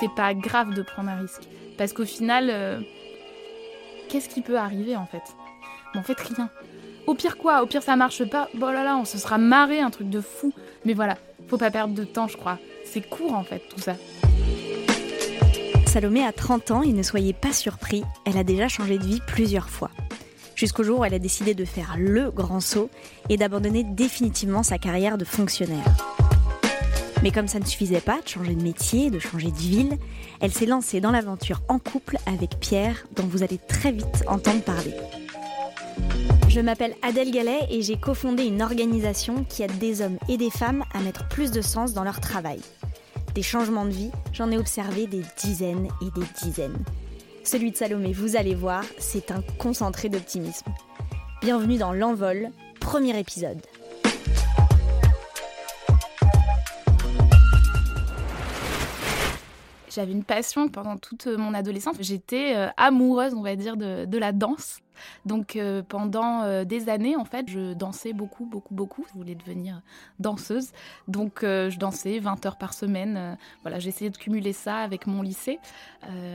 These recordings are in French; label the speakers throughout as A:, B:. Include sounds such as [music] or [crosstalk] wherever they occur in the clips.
A: c'est pas grave de prendre un risque. Parce qu'au final, euh, qu'est-ce qui peut arriver en fait? En fait, rien. Au pire quoi? Au pire ça marche pas. Bon là là, on se sera marré, un truc de fou. Mais voilà, faut pas perdre de temps, je crois. C'est court en fait tout ça.
B: Salomé a 30 ans et ne soyez pas surpris, elle a déjà changé de vie plusieurs fois. Jusqu'au jour où elle a décidé de faire le grand saut et d'abandonner définitivement sa carrière de fonctionnaire. Mais comme ça ne suffisait pas de changer de métier, de changer de ville, elle s'est lancée dans l'aventure en couple avec Pierre, dont vous allez très vite entendre parler. Je m'appelle Adèle Gallet et j'ai cofondé une organisation qui aide des hommes et des femmes à mettre plus de sens dans leur travail. Des changements de vie, j'en ai observé des dizaines et des dizaines. Celui de Salomé, vous allez voir, c'est un concentré d'optimisme. Bienvenue dans L'Envol, premier épisode.
A: J'avais une passion pendant toute mon adolescence. J'étais euh, amoureuse, on va dire, de, la danse. Donc euh, pendant euh, des années, en fait, je dansais beaucoup, beaucoup, beaucoup. Je voulais devenir danseuse. Donc je dansais 20 heures par semaine. voilà, essayé de cumuler ça avec mon lycée,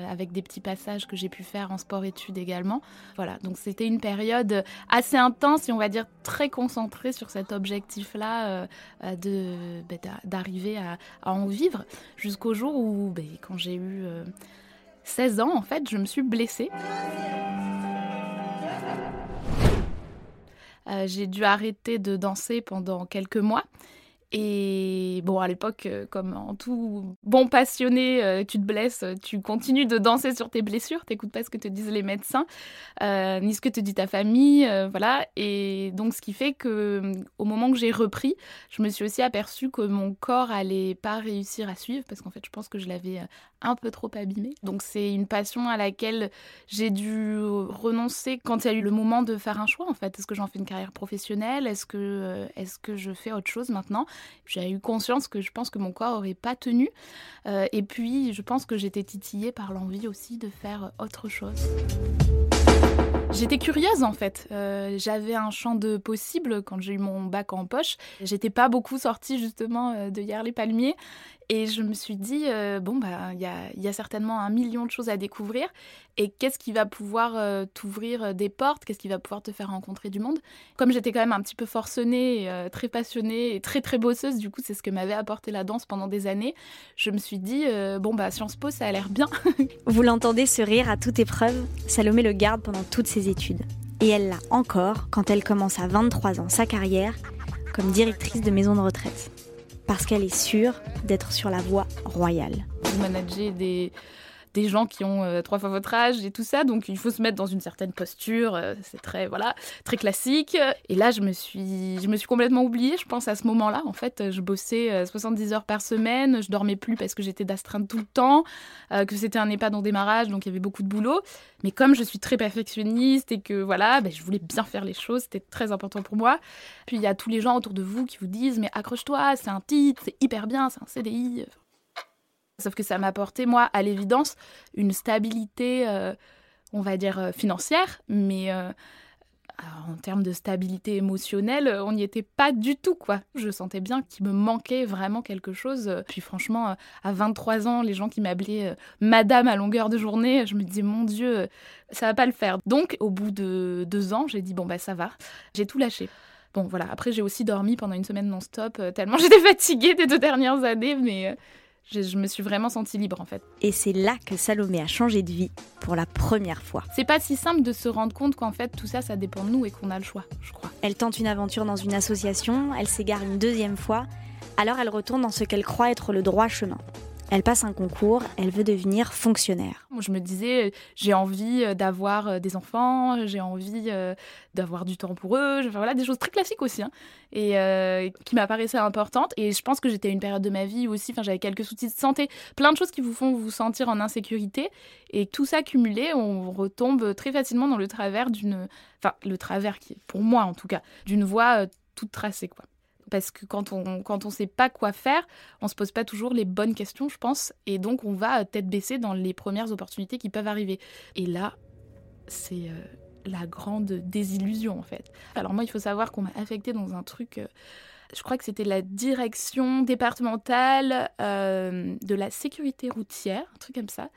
A: avec des petits passages que j'ai pu faire en sport-études également. Voilà, donc c'était une période assez intense et on va dire très concentrée sur cet objectif-là de bah, d'arriver à, en vivre jusqu'au jour où, bah, quand j'ai eu 16 ans, en fait, je me suis blessée. J'ai dû arrêter de danser pendant quelques mois. Et bon, à l'époque, euh, comme en tout bon passionné, euh, tu te blesses, tu continues de danser sur tes blessures, t'écoutes pas ce que te disent les médecins, ni ce que te dit ta famille, voilà. Et donc, ce qui fait que au moment que j'ai repris, je me suis aussi aperçue que mon corps allait pas réussir à suivre, parce qu'en fait, je pense que je l'avais un peu trop abîmée. Donc c'est une passion à laquelle j'ai dû renoncer quand il y a eu le moment de faire un choix en fait. Est-ce que j'en fais une carrière professionnelle? Est-ce que, euh, est que je fais autre chose maintenant? J'ai eu conscience que je pense que mon corps aurait pas tenu. Euh, et puis je pense que j'étais titillée par l'envie aussi de faire autre chose. J'étais curieuse en fait. Euh, j'avais un champ de possible quand j'ai eu mon bac en poche. J'étais pas beaucoup sortie justement de hier les palmiers et je me suis dit, euh, bon, bah, il y a, y a, certainement un million de choses à découvrir. Et qu'est-ce qui va pouvoir euh, t'ouvrir euh, des portes? Qu'est-ce qui va pouvoir te faire rencontrer du monde? Comme j'étais quand même un petit peu forcenée, très passionnée et très très bosseuse, du coup, c'est ce que m'avait apporté la danse pendant des années. Je me suis dit, bon, bah, Sciences Po, ça a l'air bien. [laughs]
B: Vous l'entendez ce rire à toute épreuve? Salomé le garde pendant toutes ses études. Et elle l'a encore quand elle commence à 23 ans sa carrière comme directrice de maison de retraite parce qu'elle est sûre d'être sur la voie royale.
A: Des gens qui ont euh, trois fois votre âge et tout ça, donc il faut se mettre dans une certaine posture, euh, c'est très voilà, très classique. Et là, je me suis je me suis complètement oubliée, je pense à ce moment-là. En fait, je bossais 70 euh, heures par semaine, je dormais plus parce que j'étais d'astreinte tout le temps, que c'était un EHPAD en démarrage, donc il y avait beaucoup de boulot. Mais comme je suis très perfectionniste et que voilà, ben, je voulais bien faire les choses, c'était très important pour moi. Puis il y a tous les gens autour de vous qui vous disent mais accroche-toi, c'est un titre, c'est hyper bien, c'est un CDI. Sauf que ça m'a apporté, moi, à l'évidence, une stabilité, euh, on va dire, euh, financière, mais euh, en termes de stabilité émotionnelle, on n'y était pas du tout, quoi. Je sentais bien qu'il me manquait vraiment quelque chose. Puis franchement, à 23 ans, les gens qui m'appelaient madame à longueur de journée, je me disais, mon Dieu, ça va pas le faire. Donc, au bout de deux ans, j'ai dit, bon, bah ça va. J'ai tout lâché. Bon, voilà. Après, j'ai aussi dormi pendant une semaine non-stop, tellement [laughs] j'étais fatiguée des deux dernières années, mais je, me suis vraiment sentie libre en fait.
B: Et c'est là que Salomé a changé de vie pour la première fois.
A: C'est pas si simple de se rendre compte qu'en fait tout ça, ça dépend de nous et qu'on a le choix, je crois.
B: Elle tente une aventure dans une association, elle s'égare une deuxième fois, alors elle retourne dans ce qu'elle croit être le droit chemin. Elle passe un concours, elle veut devenir fonctionnaire.
A: Je me disais, j'ai envie euh, d'avoir euh, des enfants, j'ai envie euh, d'avoir du temps pour eux, enfin, voilà, des choses très classiques aussi, hein, et qui m'apparaissaient importantes. Et je pense que j'étais à une période de ma vie où aussi, j'avais quelques soucis de santé, plein de choses qui vous font vous sentir en insécurité. Et tout ça cumulé, on retombe très facilement dans le travers d'une, enfin, le travers qui, pour moi en tout cas, d'une voie toute tracée, quoi parce que quand on quand on sait pas quoi faire, on se pose pas toujours les bonnes questions, je pense, et donc on va tête baissée dans les premières opportunités qui peuvent arriver. Et là, c'est euh, la grande désillusion en fait. Alors moi, il faut savoir qu'on m'a affecté dans un truc. Euh, je crois que c'était la direction départementale euh, de la sécurité routière, un truc comme ça.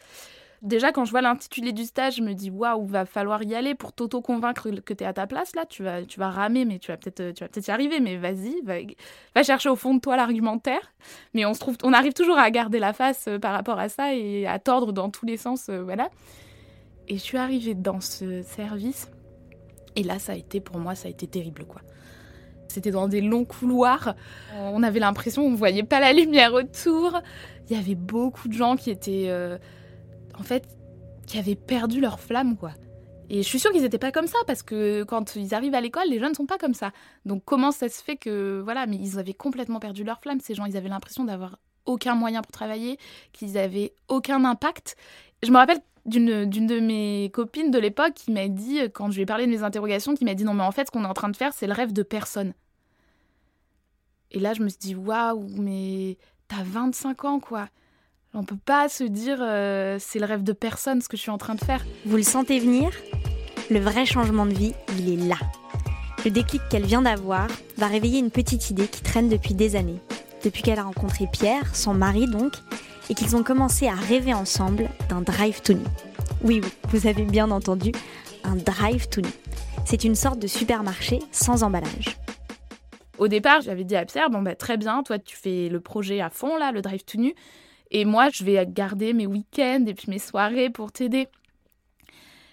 A: Déjà, quand je vois l'intitulé du stage, je me dis waouh, va falloir y aller pour t'auto-convaincre que tu es à ta place là. Tu vas, tu vas ramer, mais tu vas peut-être vas peut-être y arriver. Mais vas-y, va, chercher au fond de toi l'argumentaire. Mais on, se trouve, on arrive toujours à garder la face euh, par rapport à ça et à tordre dans tous les sens. Euh, voilà. Et je suis arrivée dans ce service. Et là, ça a été, pour moi, ça a été terrible quoi. C'était dans des longs couloirs. On avait l'impression qu'on ne voyait pas la lumière autour. Il y avait beaucoup de gens qui étaient. Euh, en fait, qui avaient perdu leur flamme, quoi. Et je suis sûre qu'ils n'étaient pas comme ça, parce que quand ils arrivent à l'école, les jeunes ne sont pas comme ça. Donc comment ça se fait que... Voilà, mais ils avaient complètement perdu leur flamme, ces gens. Ils avaient l'impression d'avoir aucun moyen pour travailler, qu'ils avaient aucun impact. Je me rappelle d'une de mes copines de l'époque qui m'a dit, quand je lui ai parlé de mes interrogations, qui m'a dit non mais en fait ce qu'on est en train de faire c'est le rêve de personne. Et là je me suis dit waouh mais t'as 25 ans quoi. On peut pas se dire euh, c'est le rêve de personne ce que je suis en train de faire.
B: Vous le sentez venir? Le vrai changement de vie, il est là. Le déclic qu'elle vient d'avoir va réveiller une petite idée qui traîne depuis des années. Depuis qu'elle a rencontré Pierre, son mari donc, et qu'ils ont commencé à rêver ensemble d'un drive to nu. Oui, oui, vous avez bien entendu, un drive to nu. C'est une sorte de supermarché sans emballage.
A: Au départ, j'avais dit à Pierre, bon bah très bien, toi tu fais le projet à fond là, le drive to nu, et moi, je vais garder mes week-ends et puis mes soirées pour t'aider.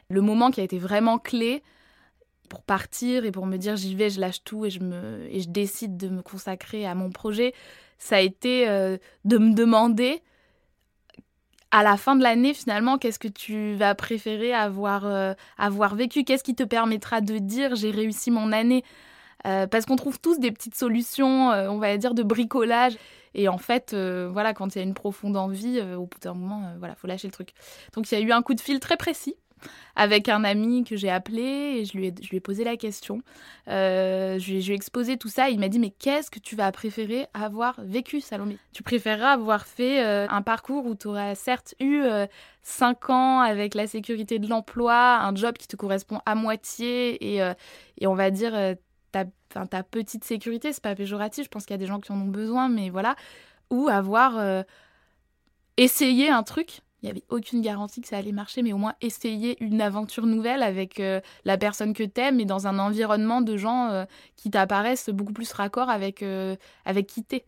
A: Le moment qui a été vraiment clé pour partir et pour me dire j'y vais, je lâche tout et je, me, et je décide de me consacrer à mon projet, ça a été euh, de me demander à la fin de l'année, finalement, qu'est-ce que tu vas préférer avoir, euh, avoir vécu? Qu'est-ce qui te permettra de dire j'ai réussi mon année? Euh, Parce qu'on trouve tous des petites solutions, on va dire, de bricolage. Et en fait, euh, voilà, quand il y a une profonde envie, euh, au bout d'un moment, euh, voilà, faut lâcher le truc. Donc il y a eu un coup de fil très précis avec un ami que j'ai appelé et je lui ai, posé la question. je, lui, ai exposé tout ça. il m'a dit Mais qu'est-ce que tu vas préférer avoir vécu, Salomé? Tu préféreras avoir fait un parcours où tu auras certes eu 5 ans avec la sécurité de l'emploi, un job qui te correspond à moitié et, et on va dire ta, petite sécurité, c'est pas péjoratif, je pense qu'il y a des gens qui en ont besoin, mais voilà, ou avoir euh, essayé un truc. Il n'y avait aucune garantie que ça allait marcher, mais au moins essayer une aventure nouvelle avec euh, la personne que t'aimes et dans un environnement de gens euh, qui t'apparaissent beaucoup plus raccord avec, avec qui t'es.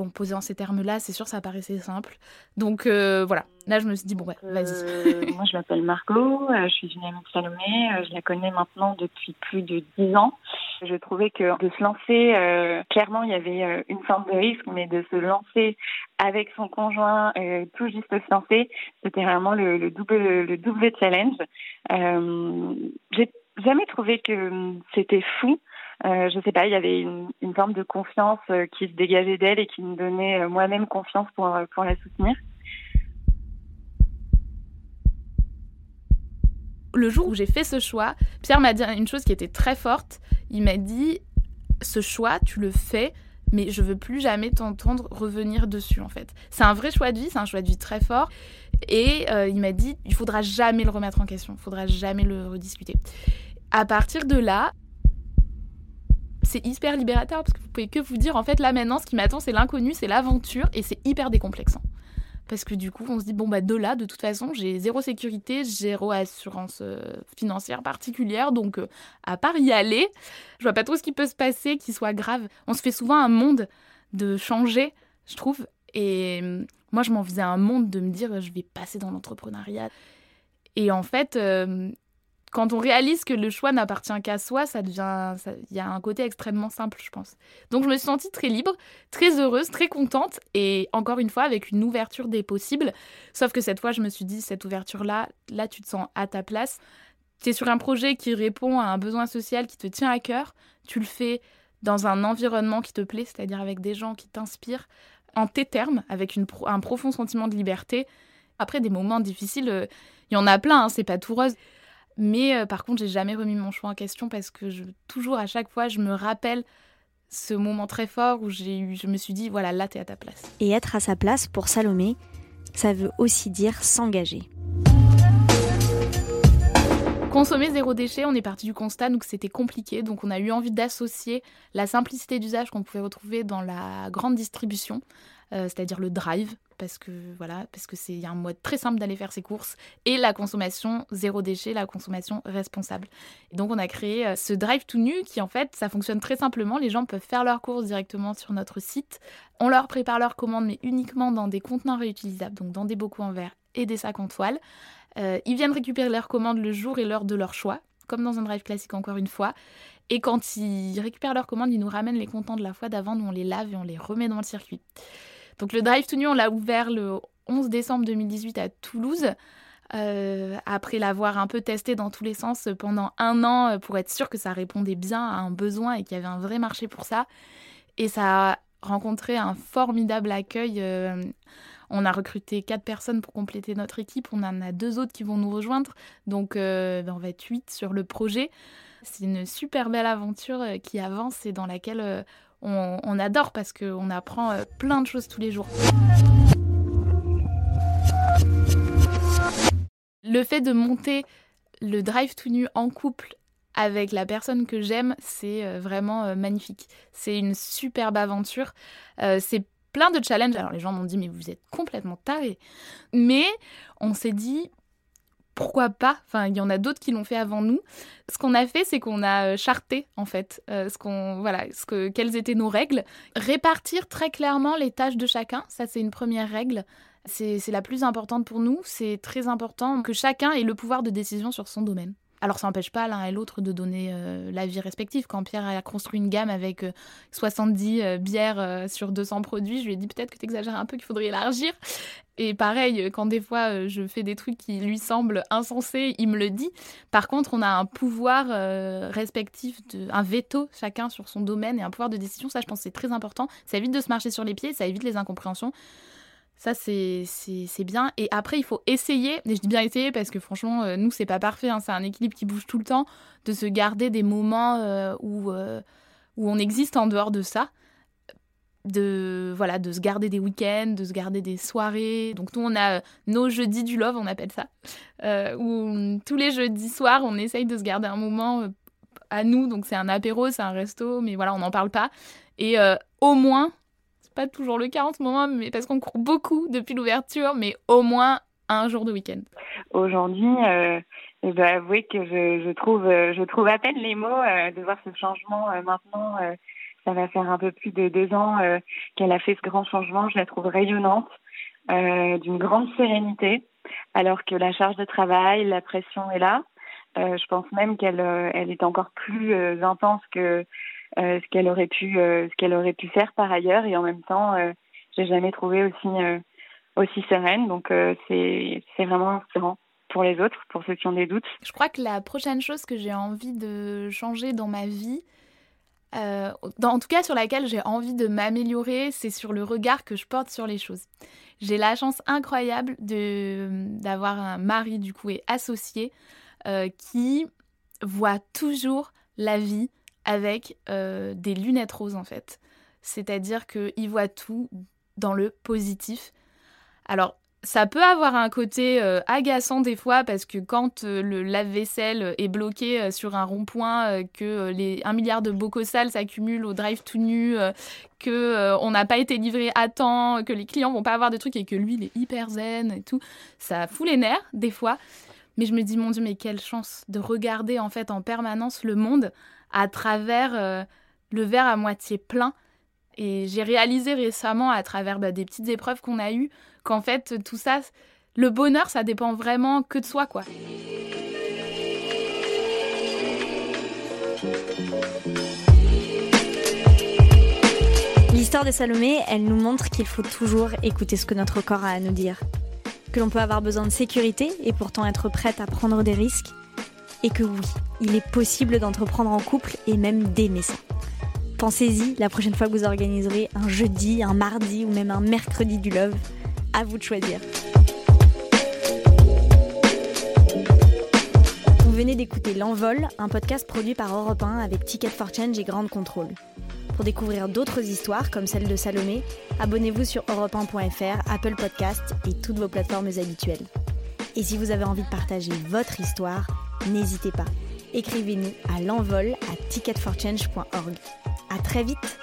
A: Bon, posé en ces termes-là, c'est sûr, ça paraissait simple. Donc euh, voilà, là je me suis dit, bon, ouais, vas-y.
C: Euh, [laughs] moi je m'appelle Margot, euh, je suis une amie de Salomé, je la connais maintenant depuis plus de dix ans. Je trouvais que de se lancer, clairement il y avait une forme de risque, mais de se lancer avec son conjoint, tout juste se lancer, c'était vraiment le, le, double, le double challenge. J'ai jamais trouvé que c'était fou euh, je sais pas, il y avait une, une forme de confiance euh, qui se dégageait d'elle et qui me donnait euh, moi-même confiance pour, pour la soutenir.
A: Le jour où j'ai fait ce choix, Pierre m'a dit une chose qui était très forte. Il m'a dit ce choix, tu le fais, mais je veux plus jamais t'entendre revenir dessus en fait. C'est un vrai choix de vie, c'est un choix de vie très fort. Et il m'a dit, il faudra jamais le remettre en question, il faudra jamais le rediscuter. À partir de là, c'est hyper libérateur parce que vous pouvez que vous dire en fait là maintenant ce qui m'attend c'est l'inconnu, c'est l'aventure et c'est hyper décomplexant. Parce que du coup, on se dit, bon, bah, de là, de toute façon, j'ai zéro sécurité, zéro assurance euh, financière particulière. Donc, euh, à part y aller, je vois pas trop ce qui peut se passer qui soit grave. On se fait souvent un monde de changer, je trouve. Et euh, moi, je m'en faisais un monde de me dire, je vais passer dans l'entrepreneuriat. Et en fait, quand on réalise que le choix n'appartient qu'à soi, ça devient, il y a un côté extrêmement simple, je pense. Donc je me suis sentie très libre, très heureuse, très contente, et encore une fois avec une ouverture des possibles. Sauf que cette fois, je me suis dit cette ouverture-là, là, tu te sens à ta place. Tu es sur un projet qui répond à un besoin social qui te tient à cœur. Tu le fais dans un environnement qui te plaît, c'est-à-dire avec des gens qui t'inspirent, en tes termes, avec un profond sentiment de liberté. Après des moments difficiles, euh, il y en a plein, hein, c'est pas tout rose. Mais euh, par contre, j'ai jamais remis mon choix en question parce que je, toujours à chaque fois, je me rappelle ce moment très fort où j'ai eu, je me suis dit, voilà, là, t'es à ta place.
B: Et être à sa place, pour Salomé, ça veut aussi dire s'engager.
A: Consommer zéro déchet, on est parti du constat que c'était compliqué, donc on a eu envie d'associer la simplicité d'usage qu'on pouvait retrouver dans la grande distribution, euh, c'est-à-dire le drive, parce que voilà, parce que c'est un mode très simple d'aller faire ses courses, et la consommation zéro déchet, la consommation responsable. Et donc on a créé euh, ce drive tout nu qui en fait ça fonctionne très simplement. Les gens peuvent faire leurs courses directement sur notre site. On leur prépare leurs commandes, mais uniquement dans des contenants réutilisables, donc dans des bocaux en verre et des sacs en toile. Euh, ils viennent récupérer leurs commandes le jour et l'heure de leur choix, comme dans un drive classique encore une fois. Et quand ils récupèrent leurs commandes, ils nous ramènent les comptants de la fois d'avant, nous on les lave et on les remet dans le circuit. Donc le Drive to New, on l'a ouvert le 11 décembre 2018 à Toulouse. Euh, après l'avoir un peu testé dans tous les sens pendant un an euh, pour être sûr que ça répondait bien à un besoin et qu'il y avait un vrai marché pour ça. Et ça a rencontré un formidable accueil. Euh, on a recruté quatre personnes pour compléter notre équipe. On en a deux autres qui vont nous rejoindre. Donc ben, on va être huit sur le projet. C'est une super belle aventure qui avance et dans laquelle on, adore parce qu'on apprend euh, plein de choses tous les jours. Le fait de monter le drive tout nu en couple avec la personne que j'aime, c'est euh, vraiment euh, magnifique. C'est une superbe aventure. c'est plein de challenges. Alors les gens m'ont dit mais vous êtes complètement tarés. Mais on s'est dit pourquoi pas? Enfin, il y en a d'autres qui l'ont fait avant nous. Ce qu'on a fait, c'est qu'on a euh, charté en fait, euh, ce qu'on voilà, ce que quelles étaient nos règles, répartir très clairement les tâches de chacun. Ça, c'est une première règle. C'est la plus importante pour nous. C'est très important que chacun ait le pouvoir de décision sur son domaine. Alors ça n'empêche pas l'un et l'autre de donner euh, l'avis respectif. Quand Pierre a construit une gamme avec 70 bières sur 200 produits, je lui ai dit peut-être que tu exagères un peu, qu'il faudrait élargir. Et pareil, quand des fois euh, je fais des trucs qui lui semblent insensés, il me le dit. Par contre, on a un pouvoir euh, respectif, un veto chacun sur son domaine et un pouvoir de décision. Ça, je pense, c'est très important. Ça évite de se marcher sur les pieds, ça évite les incompréhensions. Ça, c'est bien. Et après, il faut essayer, et je dis bien essayer parce que franchement, euh, nous, c'est pas parfait, hein, c'est un équilibre qui bouge tout le temps, de se garder des moments où, où on existe en dehors de ça de voilà de se garder des week-ends, de se garder des soirées. Donc nous on a euh, nos jeudis du love, on appelle ça, euh, où tous les jeudis soirs on essaye de se garder un moment euh, à nous. Donc c'est un apéro, c'est un resto, mais voilà on n'en parle pas. Et au moins, pas toujours le cas en ce moment, mais parce qu'on court beaucoup depuis l'ouverture, mais au moins un jour de week-end.
C: Aujourd'hui, je dois avouer que je, je, trouve je trouve à peine les mots de voir ce changement maintenant ça va faire un peu plus de deux ans euh, qu'elle a fait ce grand changement. Je la trouve rayonnante, euh, d'une grande sérénité, alors que la charge de travail, la pression est là. Euh, je pense même qu'elle elle est encore plus intense que ce qu'elle aurait pu ce qu'elle aurait pu faire par ailleurs. Et en même temps, j'ai jamais trouvé aussi aussi sereine. Donc c'est c'est vraiment inspirant pour les autres, pour ceux qui ont des doutes.
A: Je crois que la prochaine chose que j'ai envie de changer dans ma vie, euh, en tout cas sur laquelle j'ai envie de m'améliorer, c'est sur le regard que je porte sur les choses. J'ai la chance incroyable d'avoir un mari du coup et associé euh, qui voit toujours la vie avec euh, des lunettes roses en fait. C'est-à-dire qu'il voit tout dans le positif. Alors ça peut avoir un côté euh, agaçant des fois parce que quand euh, le lave-vaisselle est bloqué sur un rond-point, que les 1 milliard de bocaux sales s'accumulent au drive tout nu, que on n'a pas été livré à temps, que les clients vont pas avoir de trucs et que lui il est hyper zen et tout, ça fout les nerfs des fois. Mais je me dis mon dieu mais quelle chance de regarder en fait en permanence le monde à travers le verre à moitié plein. Et j'ai réalisé récemment à travers bah, des petites épreuves qu'on a eues qu'en fait, tout ça, le bonheur, ça dépend vraiment que de soi, quoi.
B: L'histoire de Salomé, elle nous montre qu'il faut toujours écouter ce que notre corps a à nous dire. Que l'on peut avoir besoin de sécurité et pourtant être prête à prendre des risques. Et que oui, il est possible d'entreprendre en couple et même d'aimer ça. Pensez-y la prochaine fois que vous organiserez un jeudi, un mardi ou même un mercredi du love. À vous de choisir. Vous venez d'écouter L'Envol, un podcast produit par Europe 1 avec Ticket for Change et Grande Contrôle. Pour découvrir d'autres histoires comme celle de Salomé, abonnez-vous sur europe1.fr, Apple Podcast et toutes vos plateformes habituelles. Et si vous avez envie de partager votre histoire, N'hésitez pas, écrivez-nous à l'envol à ticketforchange.org. À très vite